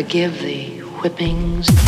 forgive the whippings?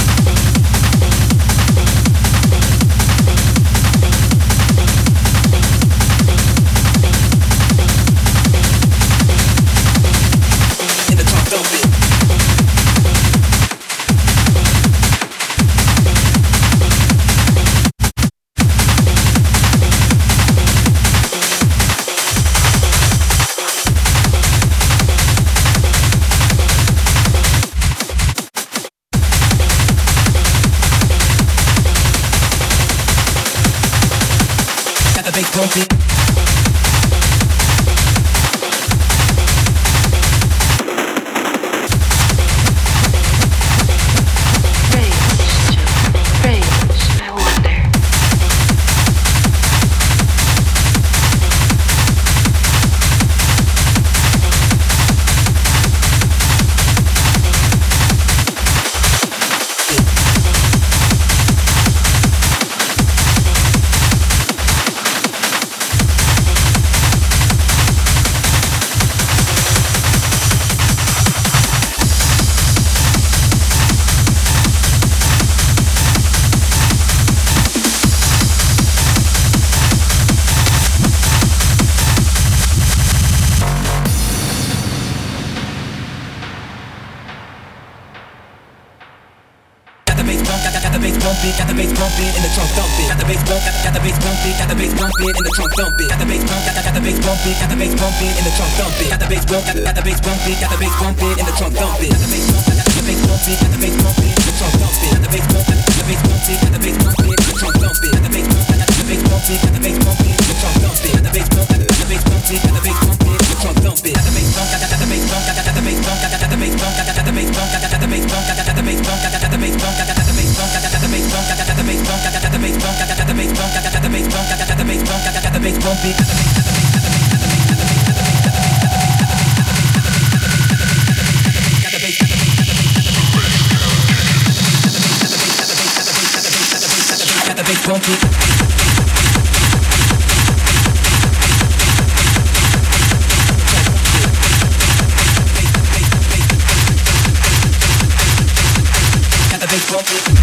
Bass bumping.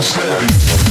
Don't.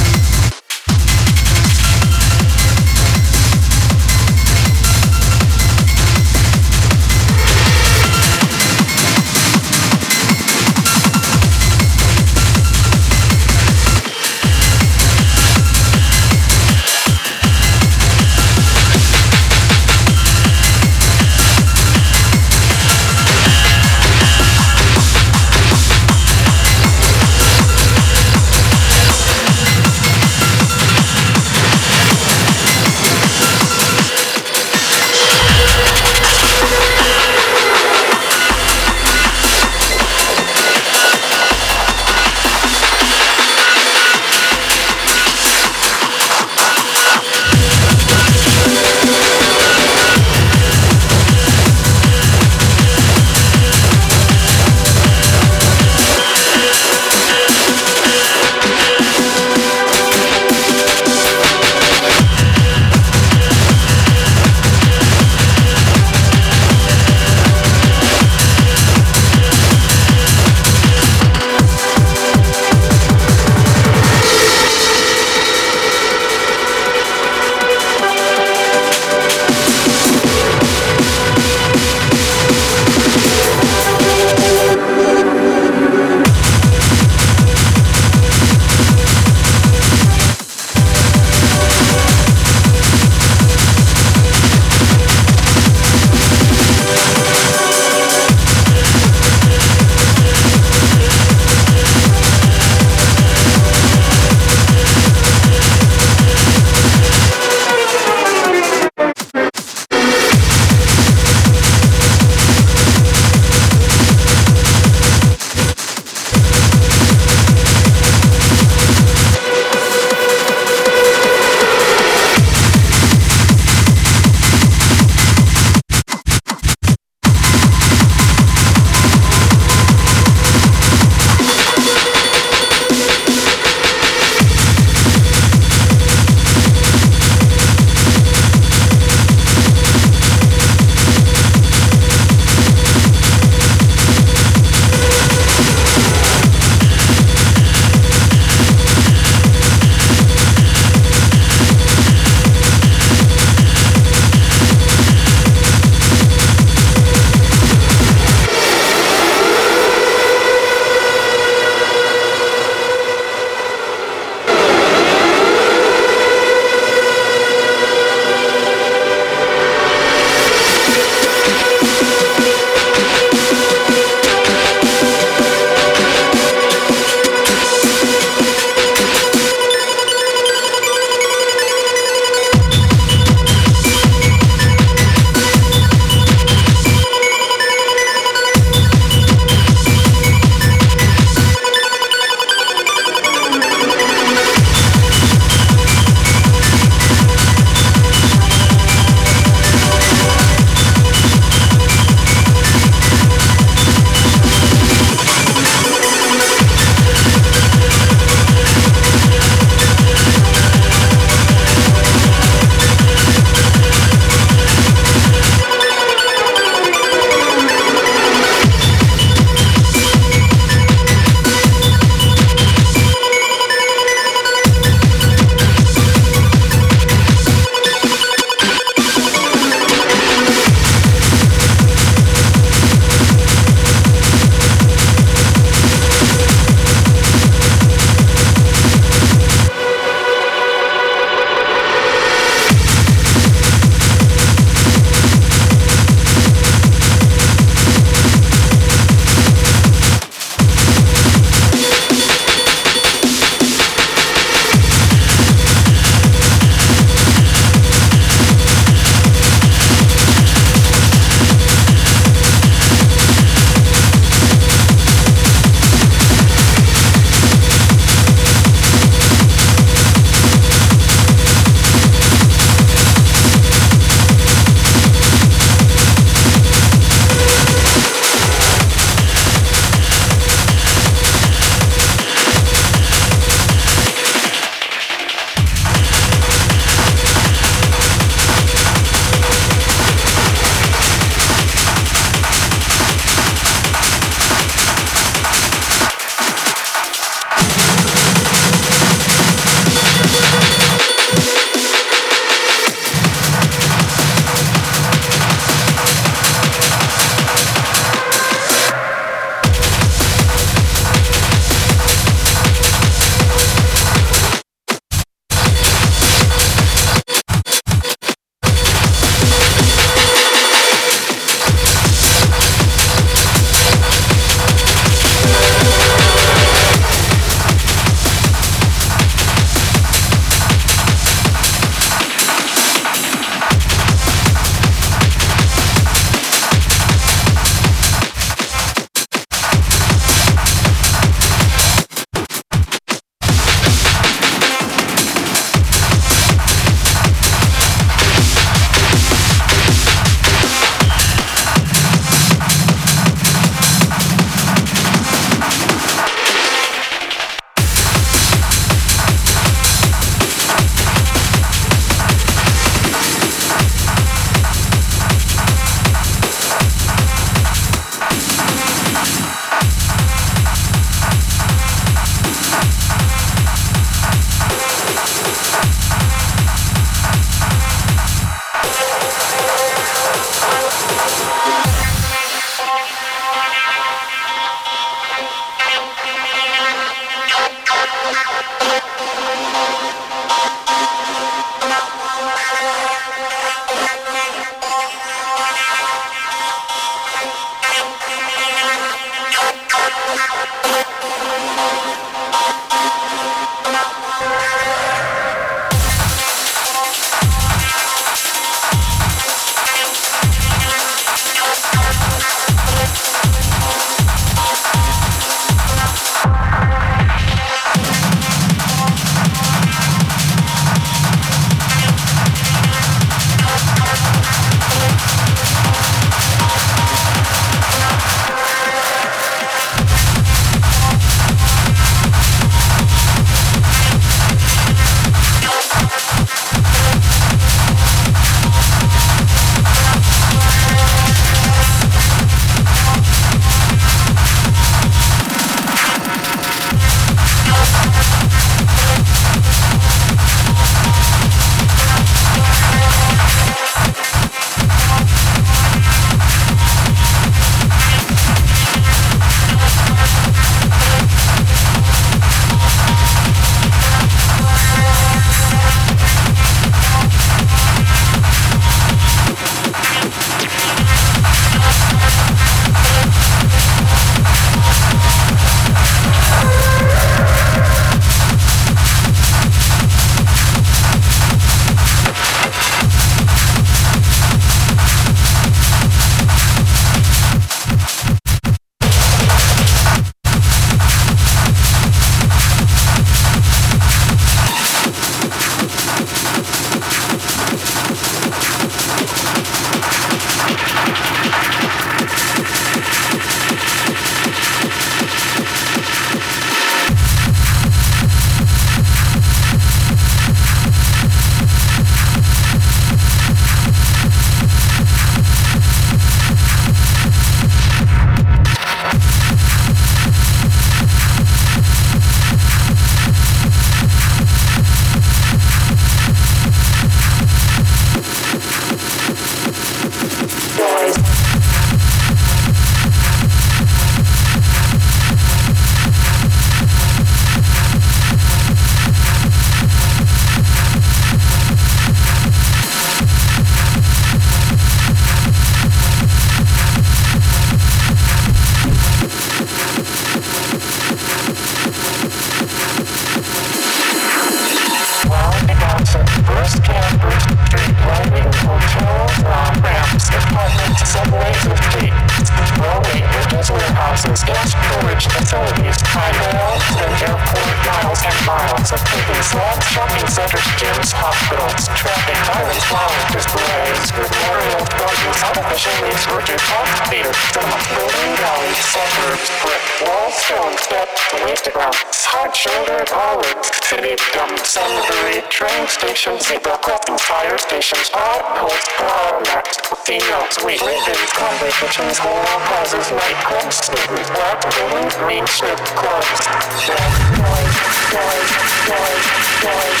Park, theater, cinema, building galleries, suburbs, brick, walls, stone, step, waste ground, hard shoulder, collards, city dumps, cemetery, train stations, zebra crossings, fire stations, potholes, flower mats, casinos, wheat, ribbons, convoy kitchens, whole houses, nightclubs, students, black buildings, green strip clubs. Noise, noise, noise, noise,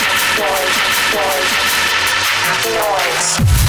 noise, noise.